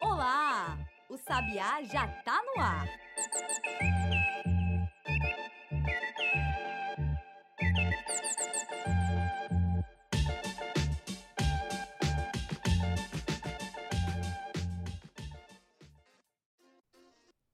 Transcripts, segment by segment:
Olá! O Sabiá já tá no ar!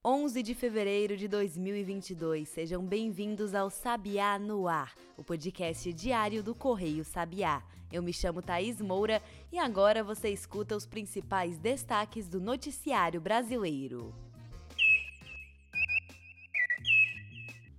Onze de fevereiro de 2022. Sejam bem-vindos ao Sabiá no Ar, o podcast diário do Correio Sabiá. Eu me chamo Thaís Moura e agora você escuta os principais destaques do noticiário brasileiro.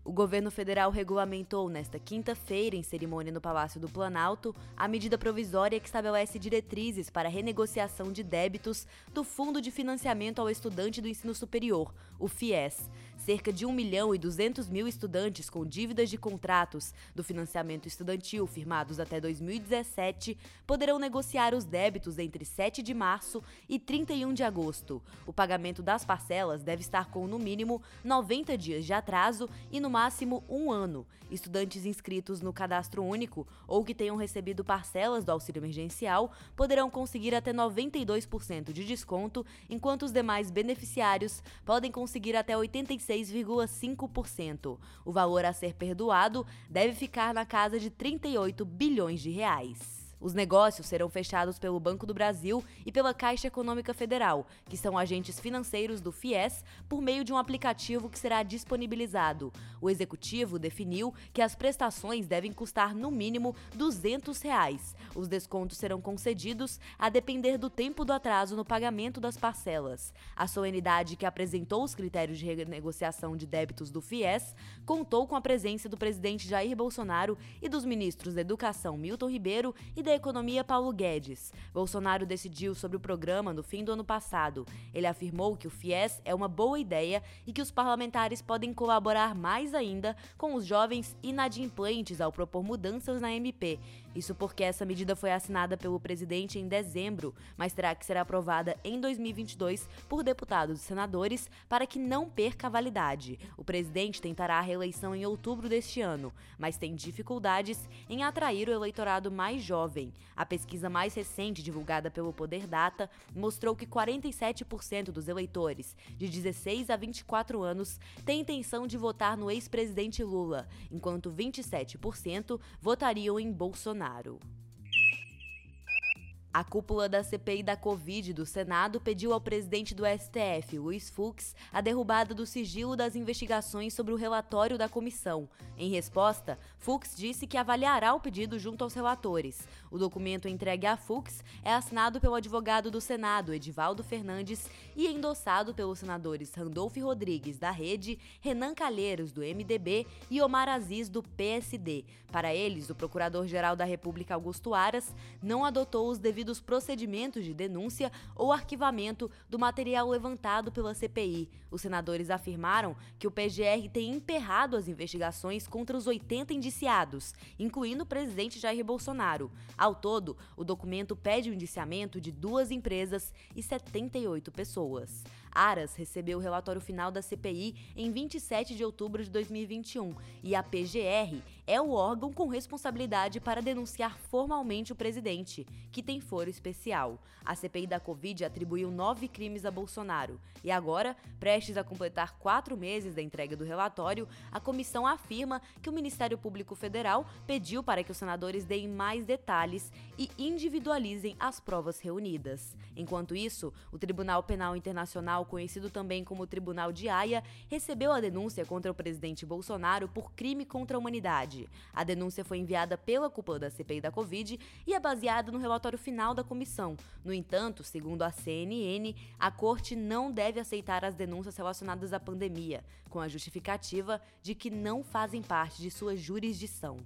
O governo federal regulamentou nesta quinta-feira, em cerimônia no Palácio do Planalto, a medida provisória que estabelece diretrizes para a renegociação de débitos do Fundo de Financiamento ao Estudante do Ensino Superior, o FIES. Cerca de 1 milhão e 200 mil estudantes com dívidas de contratos do financiamento estudantil firmados até 2017 poderão negociar os débitos entre 7 de março e 31 de agosto. O pagamento das parcelas deve estar com, no mínimo, 90 dias de atraso e, no máximo, um ano. Estudantes inscritos no cadastro único ou que tenham recebido parcelas do auxílio emergencial poderão conseguir até 92% de desconto, enquanto os demais beneficiários podem conseguir até 86 6,5%. O valor a ser perdoado deve ficar na casa de 38 bilhões de reais. Os negócios serão fechados pelo Banco do Brasil e pela Caixa Econômica Federal, que são agentes financeiros do FIES, por meio de um aplicativo que será disponibilizado. O executivo definiu que as prestações devem custar no mínimo 200 reais. Os descontos serão concedidos a depender do tempo do atraso no pagamento das parcelas. A solenidade que apresentou os critérios de renegociação de débitos do FIES contou com a presença do presidente Jair Bolsonaro e dos ministros da Educação Milton Ribeiro e da Economia Paulo Guedes. Bolsonaro decidiu sobre o programa no fim do ano passado. Ele afirmou que o FIES é uma boa ideia e que os parlamentares podem colaborar mais ainda com os jovens inadimplentes ao propor mudanças na MP. Isso porque essa medida foi assinada pelo presidente em dezembro, mas terá que ser aprovada em 2022 por deputados e senadores para que não perca a validade. O presidente tentará a reeleição em outubro deste ano, mas tem dificuldades em atrair o eleitorado mais jovem. A pesquisa mais recente, divulgada pelo Poder Data, mostrou que 47% dos eleitores de 16 a 24 anos têm intenção de votar no ex-presidente Lula, enquanto 27% votariam em Bolsonaro. Bolsonaro. A cúpula da CPI da Covid do Senado pediu ao presidente do STF, Luiz Fux, a derrubada do sigilo das investigações sobre o relatório da comissão. Em resposta, Fux disse que avaliará o pedido junto aos relatores. O documento entregue a Fux é assinado pelo advogado do Senado, Edivaldo Fernandes, e endossado pelos senadores Randolfo Rodrigues, da Rede, Renan Calheiros, do MDB, e Omar Aziz, do PSD. Para eles, o Procurador-Geral da República, Augusto Aras, não adotou os devidos devidos procedimentos de denúncia ou arquivamento do material levantado pela CPI. Os senadores afirmaram que o PGR tem emperrado as investigações contra os 80 indiciados, incluindo o presidente Jair Bolsonaro. Ao todo, o documento pede o indiciamento de duas empresas e 78 pessoas. Aras recebeu o relatório final da CPI em 27 de outubro de 2021 e a PGR é o órgão com responsabilidade para denunciar formalmente o presidente, que tem foro especial. A CPI da Covid atribuiu nove crimes a Bolsonaro e agora, prestes a completar quatro meses da entrega do relatório, a comissão afirma que o Ministério Público Federal pediu para que os senadores deem mais detalhes e individualizem as provas reunidas. Enquanto isso, o Tribunal Penal Internacional Tribunal, conhecido também como Tribunal de Haia, recebeu a denúncia contra o presidente Bolsonaro por crime contra a humanidade. A denúncia foi enviada pela cúpula da CPI da Covid e é baseada no relatório final da comissão. No entanto, segundo a CNN, a corte não deve aceitar as denúncias relacionadas à pandemia, com a justificativa de que não fazem parte de sua jurisdição.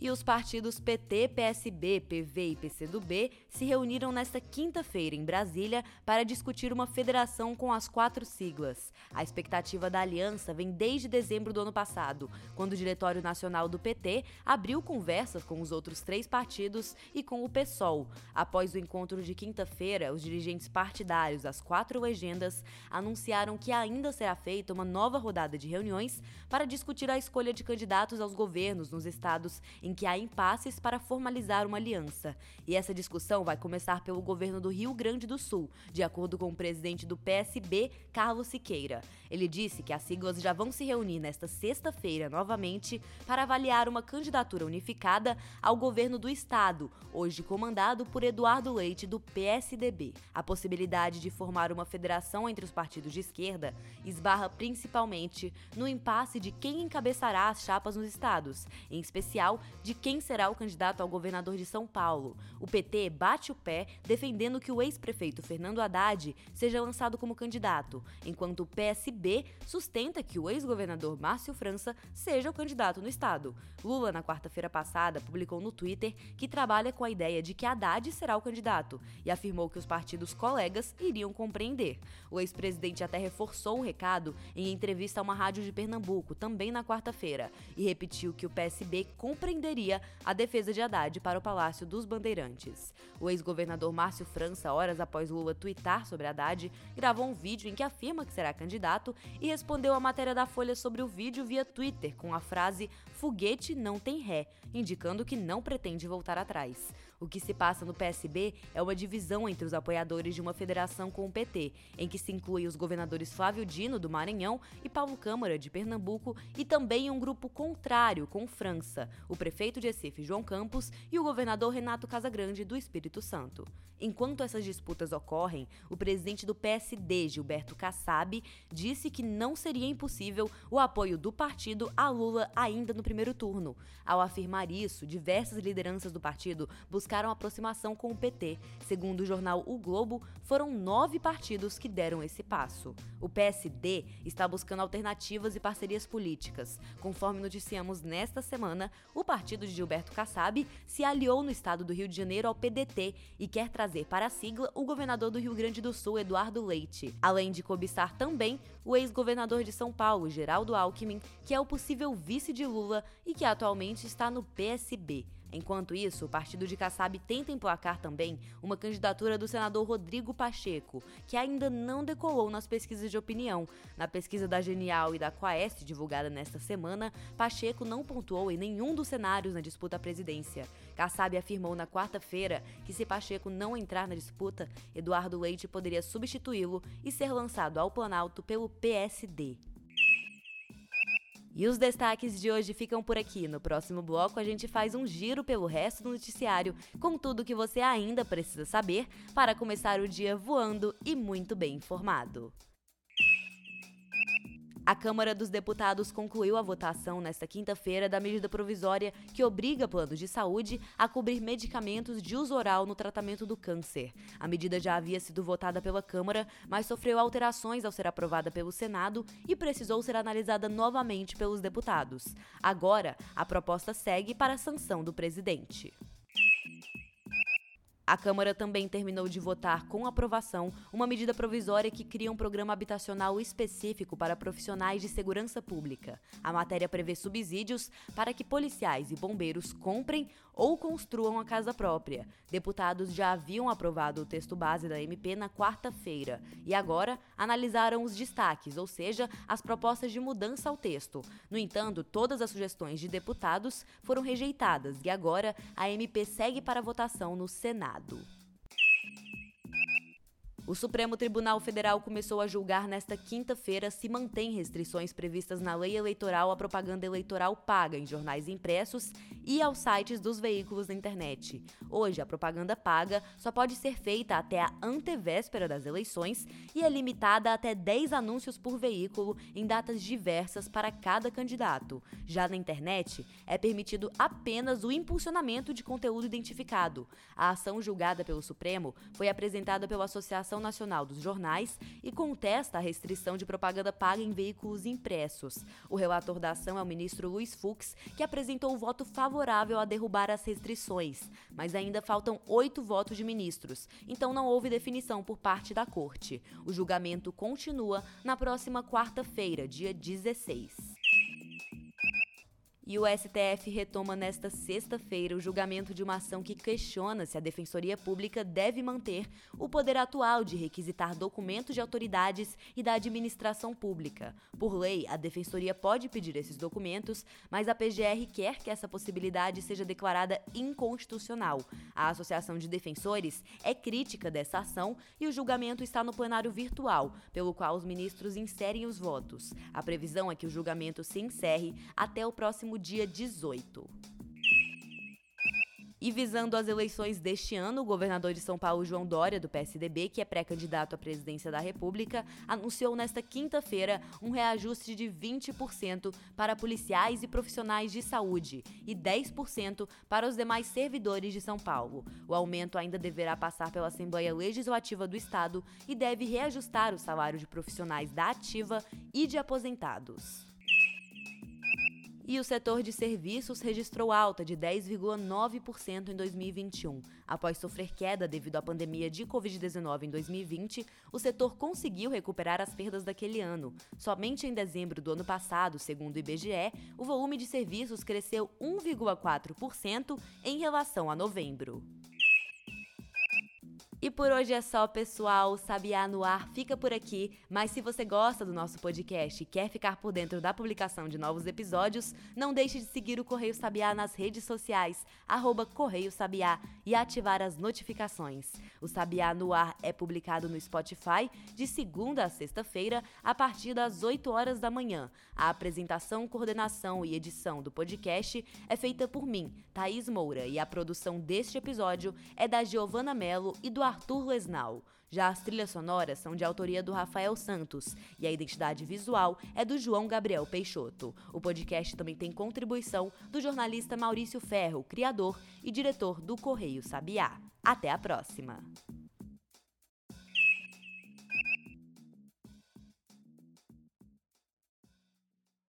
E os partidos PT, PSB, PV e PCdoB se reuniram nesta quinta-feira em Brasília para discutir uma federação com as quatro siglas. A expectativa da aliança vem desde dezembro do ano passado, quando o Diretório Nacional do PT abriu conversas com os outros três partidos e com o PSOL. Após o encontro de quinta-feira, os dirigentes partidários das quatro legendas anunciaram que ainda será feita uma nova rodada de reuniões para discutir a escolha de candidatos aos governos nos estados em em que há impasses para formalizar uma aliança. E essa discussão vai começar pelo governo do Rio Grande do Sul, de acordo com o presidente do PSB, Carlos Siqueira. Ele disse que as siglas já vão se reunir nesta sexta-feira novamente para avaliar uma candidatura unificada ao governo do estado, hoje comandado por Eduardo Leite do PSDB. A possibilidade de formar uma federação entre os partidos de esquerda esbarra principalmente no impasse de quem encabeçará as chapas nos estados, em especial de quem será o candidato ao governador de São Paulo. O PT bate o pé defendendo que o ex-prefeito Fernando Haddad seja lançado como candidato, enquanto o PSB sustenta que o ex-governador Márcio França seja o candidato no estado. Lula, na quarta-feira passada, publicou no Twitter que trabalha com a ideia de que Haddad será o candidato e afirmou que os partidos colegas iriam compreender. O ex-presidente até reforçou o recado em entrevista a uma rádio de Pernambuco, também na quarta-feira, e repetiu que o PSB compreenderia a defesa de Haddad para o Palácio dos Bandeirantes. O ex-governador Márcio França, horas após Lula twittar sobre Haddad, gravou um vídeo em que afirma que será candidato e respondeu à matéria da Folha sobre o vídeo via Twitter com a frase foguete não tem ré, indicando que não pretende voltar atrás. O que se passa no PSB é uma divisão entre os apoiadores de uma federação com o PT, em que se inclui os governadores Flávio Dino, do Maranhão, e Paulo Câmara, de Pernambuco, e também um grupo contrário com França, o prefeito de Recife, João Campos, e o governador Renato Casagrande, do Espírito Santo. Enquanto essas disputas ocorrem, o presidente do PSD, Gilberto Kassab, disse que não seria impossível o apoio do partido a Lula ainda no primeiro turno. Ao afirmar isso, diversas lideranças do partido buscaram aproximação com o PT. Segundo o jornal O Globo, foram nove partidos que deram esse passo. O PSD está buscando alternativas e parcerias políticas. Conforme noticiamos nesta semana, o partido de Gilberto Kassab se aliou no estado do Rio de Janeiro ao PDT e quer trazer para a sigla o governador do Rio Grande do Sul, Eduardo Leite, além de cobiçar também o ex-governador de São Paulo, Geraldo Alckmin, que é o possível vice de Lula e que atualmente está no PSB. Enquanto isso, o partido de Kassab tenta emplacar também uma candidatura do senador Rodrigo Pacheco, que ainda não decolou nas pesquisas de opinião. Na pesquisa da Genial e da Quaest, divulgada nesta semana, Pacheco não pontuou em nenhum dos cenários na disputa à presidência. Kassab afirmou na quarta-feira que se Pacheco não entrar na disputa, Eduardo Leite poderia substituí-lo e ser lançado ao Planalto pelo PSD. E os destaques de hoje ficam por aqui. No próximo bloco, a gente faz um giro pelo resto do noticiário, com tudo que você ainda precisa saber para começar o dia voando e muito bem informado. A Câmara dos Deputados concluiu a votação nesta quinta-feira da medida provisória que obriga planos de saúde a cobrir medicamentos de uso oral no tratamento do câncer. A medida já havia sido votada pela Câmara, mas sofreu alterações ao ser aprovada pelo Senado e precisou ser analisada novamente pelos deputados. Agora, a proposta segue para a sanção do presidente. A Câmara também terminou de votar com aprovação uma medida provisória que cria um programa habitacional específico para profissionais de segurança pública. A matéria prevê subsídios para que policiais e bombeiros comprem ou construam a casa própria. Deputados já haviam aprovado o texto base da MP na quarta-feira e agora analisaram os destaques, ou seja, as propostas de mudança ao texto. No entanto, todas as sugestões de deputados foram rejeitadas e agora a MP segue para votação no Senado. O Supremo Tribunal Federal começou a julgar nesta quinta-feira se mantém restrições previstas na lei eleitoral à propaganda eleitoral paga em jornais impressos e aos sites dos veículos da internet. Hoje, a propaganda paga só pode ser feita até a antevéspera das eleições e é limitada a até 10 anúncios por veículo em datas diversas para cada candidato. Já na internet, é permitido apenas o impulsionamento de conteúdo identificado. A ação julgada pelo Supremo foi apresentada pela Associação Associação Nacional dos Jornais e contesta a restrição de propaganda paga em veículos impressos. O relator da ação é o ministro Luiz Fux, que apresentou o voto favorável a derrubar as restrições, mas ainda faltam oito votos de ministros, então não houve definição por parte da corte. O julgamento continua na próxima quarta-feira, dia 16. E o STF retoma nesta sexta-feira o julgamento de uma ação que questiona se a Defensoria Pública deve manter o poder atual de requisitar documentos de autoridades e da administração pública. Por lei, a Defensoria pode pedir esses documentos, mas a PGR quer que essa possibilidade seja declarada inconstitucional. A Associação de Defensores é crítica dessa ação e o julgamento está no plenário virtual, pelo qual os ministros inserem os votos. A previsão é que o julgamento se encerre até o próximo dia 18. E visando as eleições deste ano, o governador de São Paulo, João Dória, do PSDB, que é pré-candidato à presidência da República, anunciou nesta quinta-feira um reajuste de 20% para policiais e profissionais de saúde e 10% para os demais servidores de São Paulo. O aumento ainda deverá passar pela Assembleia Legislativa do Estado e deve reajustar o salário de profissionais da ativa e de aposentados. E o setor de serviços registrou alta de 10,9% em 2021. Após sofrer queda devido à pandemia de Covid-19 em 2020, o setor conseguiu recuperar as perdas daquele ano. Somente em dezembro do ano passado, segundo o IBGE, o volume de serviços cresceu 1,4% em relação a novembro. E por hoje é só, pessoal. O Sabiá no Ar fica por aqui. Mas se você gosta do nosso podcast e quer ficar por dentro da publicação de novos episódios, não deixe de seguir o Correio Sabiá nas redes sociais, arroba Correio Sabiá, e ativar as notificações. O Sabiá no Ar é publicado no Spotify de segunda a sexta-feira, a partir das 8 horas da manhã. A apresentação, coordenação e edição do podcast é feita por mim, Thaís Moura, e a produção deste episódio é da Giovana Mello e do Arthur Lesnal. Já as trilhas sonoras são de autoria do Rafael Santos e a identidade visual é do João Gabriel Peixoto. O podcast também tem contribuição do jornalista Maurício Ferro, criador e diretor do Correio Sabiá. Até a próxima!